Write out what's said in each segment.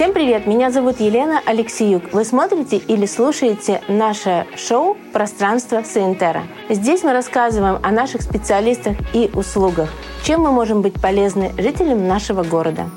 Всем привет! Меня зовут Елена Алексеюк. Вы смотрите или слушаете наше шоу «Пространство Саентера». Здесь мы рассказываем о наших специалистах и услугах, чем мы можем быть полезны жителям нашего города.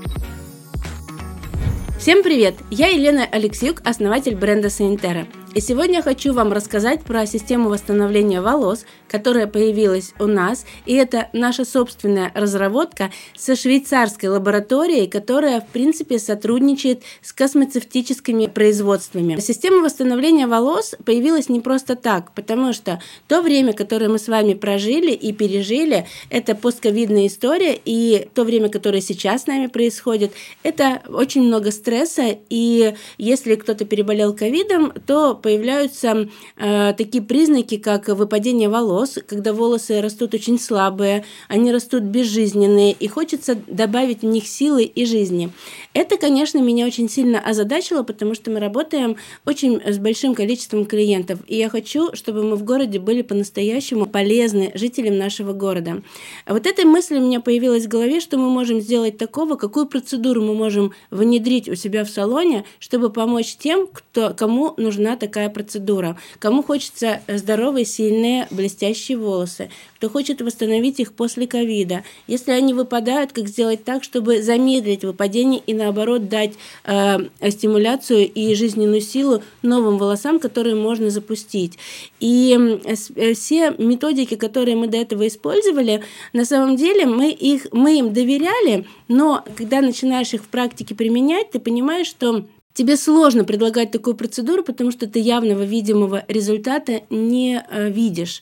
Всем привет! Я Елена Алексеюк, основатель бренда Саентера. И сегодня я хочу вам рассказать про систему восстановления волос, которая появилась у нас. И это наша собственная разработка со швейцарской лабораторией, которая, в принципе, сотрудничает с космецевтическими производствами. Система восстановления волос появилась не просто так, потому что то время, которое мы с вами прожили и пережили, это постковидная история, и то время, которое сейчас с нами происходит, это очень много стресса, и если кто-то переболел ковидом, то появляются э, такие признаки, как выпадение волос, когда волосы растут очень слабые, они растут безжизненные, и хочется добавить в них силы и жизни. Это, конечно, меня очень сильно озадачило, потому что мы работаем очень с большим количеством клиентов, и я хочу, чтобы мы в городе были по-настоящему полезны жителям нашего города. Вот эта мысль у меня появилась в голове, что мы можем сделать такого, какую процедуру мы можем внедрить у себя в салоне, чтобы помочь тем, кто, кому нужна такая такая процедура. Кому хочется здоровые, сильные, блестящие волосы, кто хочет восстановить их после ковида. Если они выпадают, как сделать так, чтобы замедлить выпадение и наоборот дать э, стимуляцию и жизненную силу новым волосам, которые можно запустить. И э, все методики, которые мы до этого использовали, на самом деле мы, их, мы им доверяли, но когда начинаешь их в практике применять, ты понимаешь, что Тебе сложно предлагать такую процедуру, потому что ты явного видимого результата не э, видишь.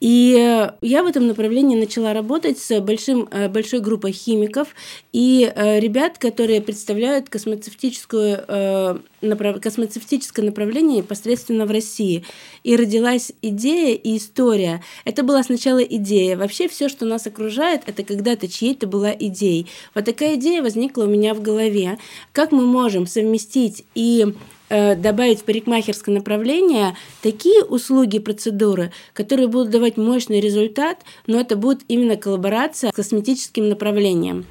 И э, я в этом направлении начала работать с большим, э, большой группой химиков и ребят, которые представляют космоцевтическую, космоцевтическое направление непосредственно в России. И родилась идея и история. Это была сначала идея. Вообще все, что нас окружает, это когда-то чьей-то была идеей. Вот такая идея возникла у меня в голове. Как мы можем совместить и э, добавить в парикмахерское направление такие услуги, процедуры, которые будут давать мощный результат, но это будет именно коллаборация с косметическим направлением.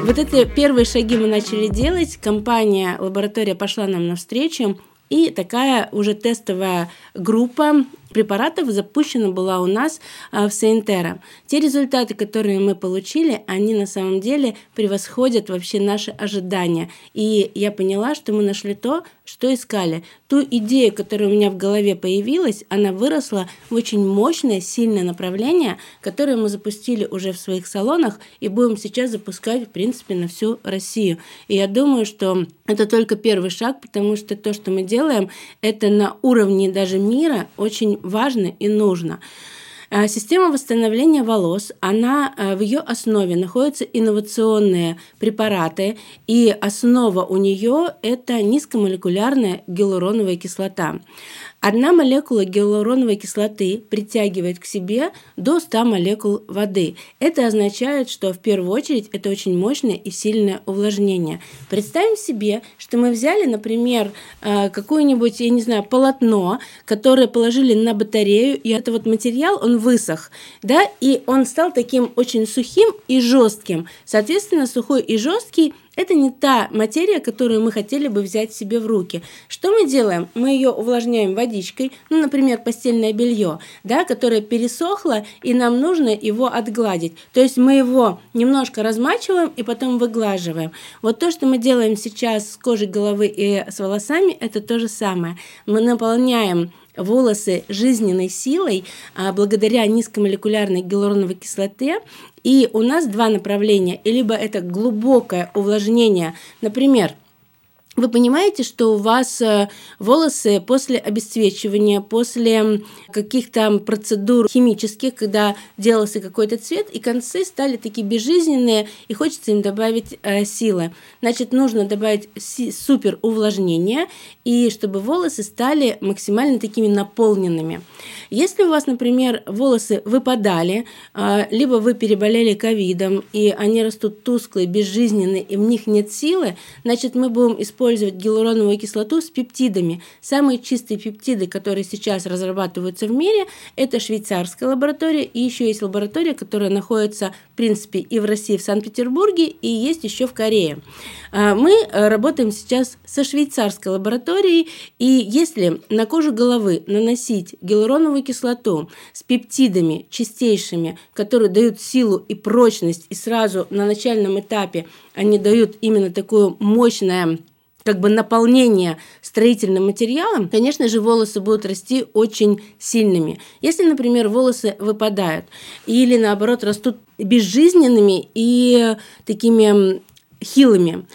Вот эти первые шаги мы начали делать. Компания, лаборатория пошла нам навстречу. И такая уже тестовая группа препаратов запущена была у нас а, в Сейнтера. Те результаты, которые мы получили, они на самом деле превосходят вообще наши ожидания. И я поняла, что мы нашли то, что искали. Ту идею, которая у меня в голове появилась, она выросла в очень мощное, сильное направление, которое мы запустили уже в своих салонах и будем сейчас запускать, в принципе, на всю Россию. И я думаю, что это только первый шаг, потому что то, что мы делаем, это на уровне даже мира очень важно и нужно. Э, система восстановления волос, она э, в ее основе находятся инновационные препараты, и основа у нее это низкомолекулярная гиалуроновая кислота. Одна молекула гиалуроновой кислоты притягивает к себе до 100 молекул воды. Это означает, что в первую очередь это очень мощное и сильное увлажнение. Представим себе, что мы взяли, например, э, какое-нибудь, я не знаю, полотно, которое положили на батарею, и этот вот материал, он высох, да, и он стал таким очень сухим и жестким. Соответственно, сухой и жесткий это не та материя, которую мы хотели бы взять себе в руки. Что мы делаем? Мы ее увлажняем водичкой, ну, например, постельное белье, да, которое пересохло, и нам нужно его отгладить. То есть мы его немножко размачиваем и потом выглаживаем. Вот то, что мы делаем сейчас с кожей головы и с волосами, это то же самое. Мы наполняем волосы жизненной силой а, благодаря низкомолекулярной гиалуроновой кислоте. И у нас два направления. Либо это глубокое увлажнение, например, вы понимаете, что у вас э, волосы после обесцвечивания, после каких-то процедур химических, когда делался какой-то цвет, и концы стали такие безжизненные, и хочется им добавить э, силы. Значит, нужно добавить супер увлажнение, и чтобы волосы стали максимально такими наполненными. Если у вас, например, волосы выпадали, э, либо вы переболели ковидом, и они растут тусклые, безжизненные, и в них нет силы, значит, мы будем использовать использовать гиалуроновую кислоту с пептидами. Самые чистые пептиды, которые сейчас разрабатываются в мире, это швейцарская лаборатория, и еще есть лаборатория, которая находится, в принципе, и в России, в Санкт-Петербурге, и есть еще в Корее. А, мы э, работаем сейчас со швейцарской лабораторией, и если на кожу головы наносить гиалуроновую кислоту с пептидами чистейшими, которые дают силу и прочность, и сразу на начальном этапе они дают именно такое мощное как бы наполнение строительным материалом, конечно же, волосы будут расти очень сильными. Если, например, волосы выпадают или, наоборот, растут безжизненными и такими хилыми,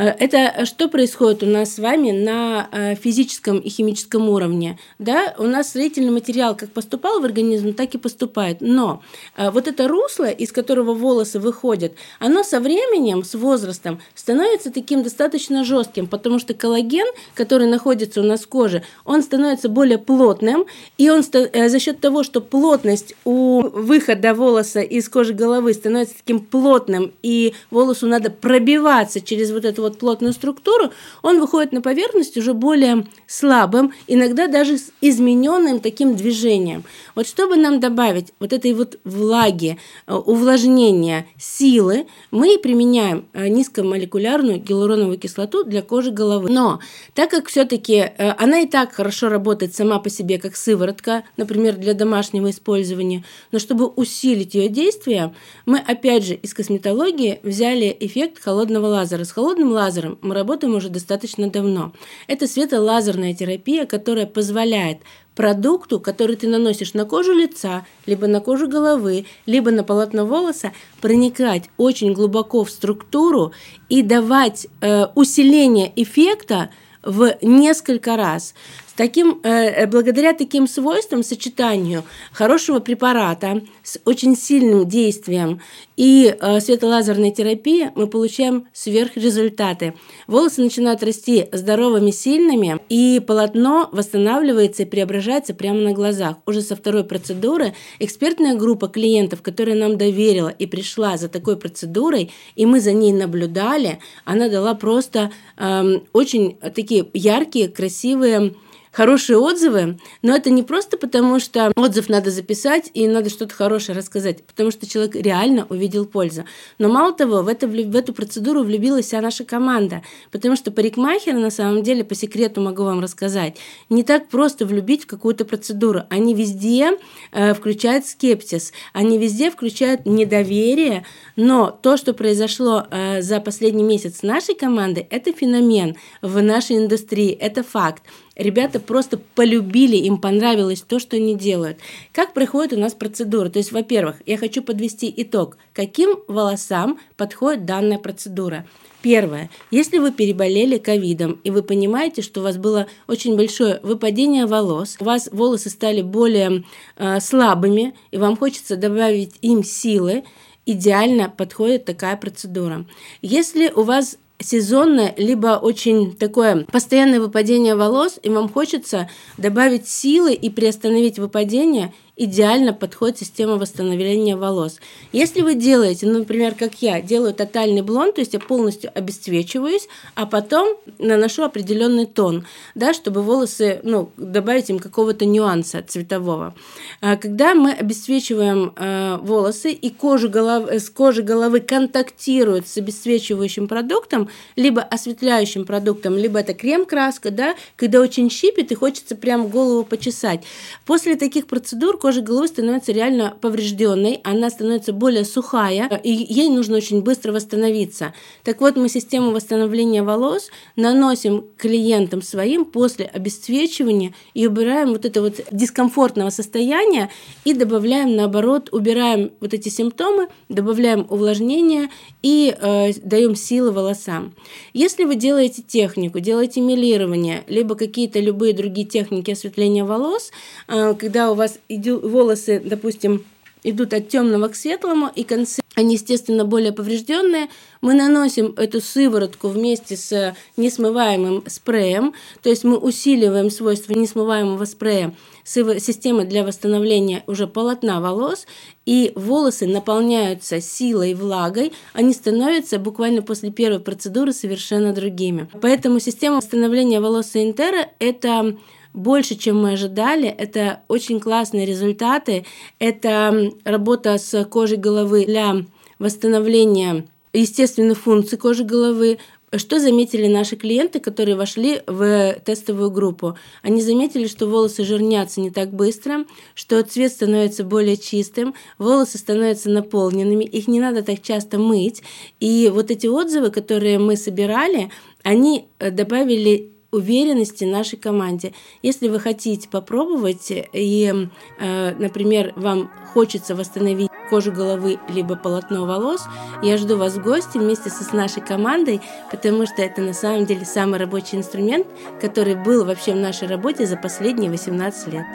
Э, это что происходит у нас с вами на э, физическом и химическом уровне? Да, у нас строительный материал как поступал в организм, так и поступает. Но э, вот это русло, из которого волосы выходят, оно со временем, с возрастом становится таким достаточно жестким, потому что коллаген, который находится у нас в коже, он становится более плотным, и он за счет того, что плотность у выхода волоса из кожи головы становится таким плотным, и волосу надо пробиваться через вот эту вот плотную структуру, он выходит на поверхность уже более слабым, иногда даже с измененным таким движением. Вот чтобы нам добавить вот этой вот влаги, э, увлажнения, силы, мы применяем э, низкомолекулярную гиалуроновую кислоту для кожи головы. Но так как все-таки э, она и так хорошо работает сама по себе, как сыворотка, например, для домашнего использования, но чтобы усилить ее действие, мы опять же из косметологии взяли эффект холодного лазера. С холодным лазером мы работаем уже достаточно давно. Это светолазерная терапия, которая позволяет продукту, который ты наносишь на кожу лица, либо на кожу головы, либо на полотно волоса, проникать очень глубоко в структуру и давать э, усиление эффекта в несколько раз таким, э, благодаря таким свойствам, сочетанию хорошего препарата с очень сильным действием и э, светолазерной терапии мы получаем сверхрезультаты. Волосы начинают расти здоровыми, сильными, и полотно восстанавливается и преображается прямо на глазах. Уже со второй процедуры экспертная группа клиентов, которая нам доверила и пришла за такой процедурой, и мы за ней наблюдали, она дала просто э, очень такие яркие, красивые хорошие отзывы, но это не просто потому, что отзыв надо записать и надо что-то хорошее рассказать, потому что человек реально увидел пользу. Но мало того, в, это, в эту процедуру влюбилась вся наша команда, потому что парикмахеры, на самом деле, по секрету могу вам рассказать, не так просто влюбить в какую-то процедуру. Они везде э, включают скепсис, они везде включают недоверие, но то, что произошло э, за последний месяц с нашей командой, это феномен в нашей индустрии, это факт ребята просто полюбили, им понравилось то, что они делают. Как проходит у нас процедура? То есть, во-первых, я хочу подвести итог, каким волосам подходит данная процедура. Первое. Если вы переболели ковидом, и вы понимаете, что у вас было очень большое выпадение волос, у вас волосы стали более э, слабыми, и вам хочется добавить им силы, идеально подходит такая процедура. Если у вас сезонное, либо очень такое постоянное выпадение волос, и вам хочется добавить силы и приостановить выпадение, идеально подходит система восстановления волос. Если вы делаете, ну, например, как я, делаю тотальный блонд, то есть я полностью обесцвечиваюсь, а потом наношу определенный тон, да, чтобы волосы, ну, добавить им какого-то нюанса цветового. А когда мы обесцвечиваем э, волосы и кожа головы, с кожи головы контактирует с обесцвечивающим продуктом, либо осветляющим продуктом, либо это крем-краска, да, когда очень щипит и хочется прям голову почесать. После таких процедур кожа головы становится реально поврежденной, она становится более сухая, и ей нужно очень быстро восстановиться. Так вот, мы систему восстановления волос наносим клиентам своим после обесцвечивания и убираем вот это вот дискомфортного состояния и добавляем, наоборот, убираем вот эти симптомы, добавляем увлажнение и э, даем силы волосам. Если вы делаете технику, делаете милирование, либо какие-то любые другие техники осветления волос, э, когда у вас идет волосы, допустим, идут от темного к светлому, и концы они, естественно, более поврежденные. Мы наносим эту сыворотку вместе с несмываемым спреем, то есть мы усиливаем свойства несмываемого спрея системы для восстановления уже полотна волос, и волосы наполняются силой, влагой, они становятся буквально после первой процедуры совершенно другими. Поэтому система восстановления волос Интера – это больше, чем мы ожидали. Это очень классные результаты. Это работа с кожей головы для восстановления естественных функций кожи головы, что заметили наши клиенты, которые вошли в тестовую группу? Они заметили, что волосы жирнятся не так быстро, что цвет становится более чистым, волосы становятся наполненными, их не надо так часто мыть. И вот эти отзывы, которые мы собирали, они э, добавили уверенности нашей команде. Если вы хотите попробовать и, э, например, вам хочется восстановить кожу головы либо полотно волос, я жду вас в гости вместе с нашей командой, потому что это на самом деле самый рабочий инструмент, который был вообще в нашей работе за последние 18 лет.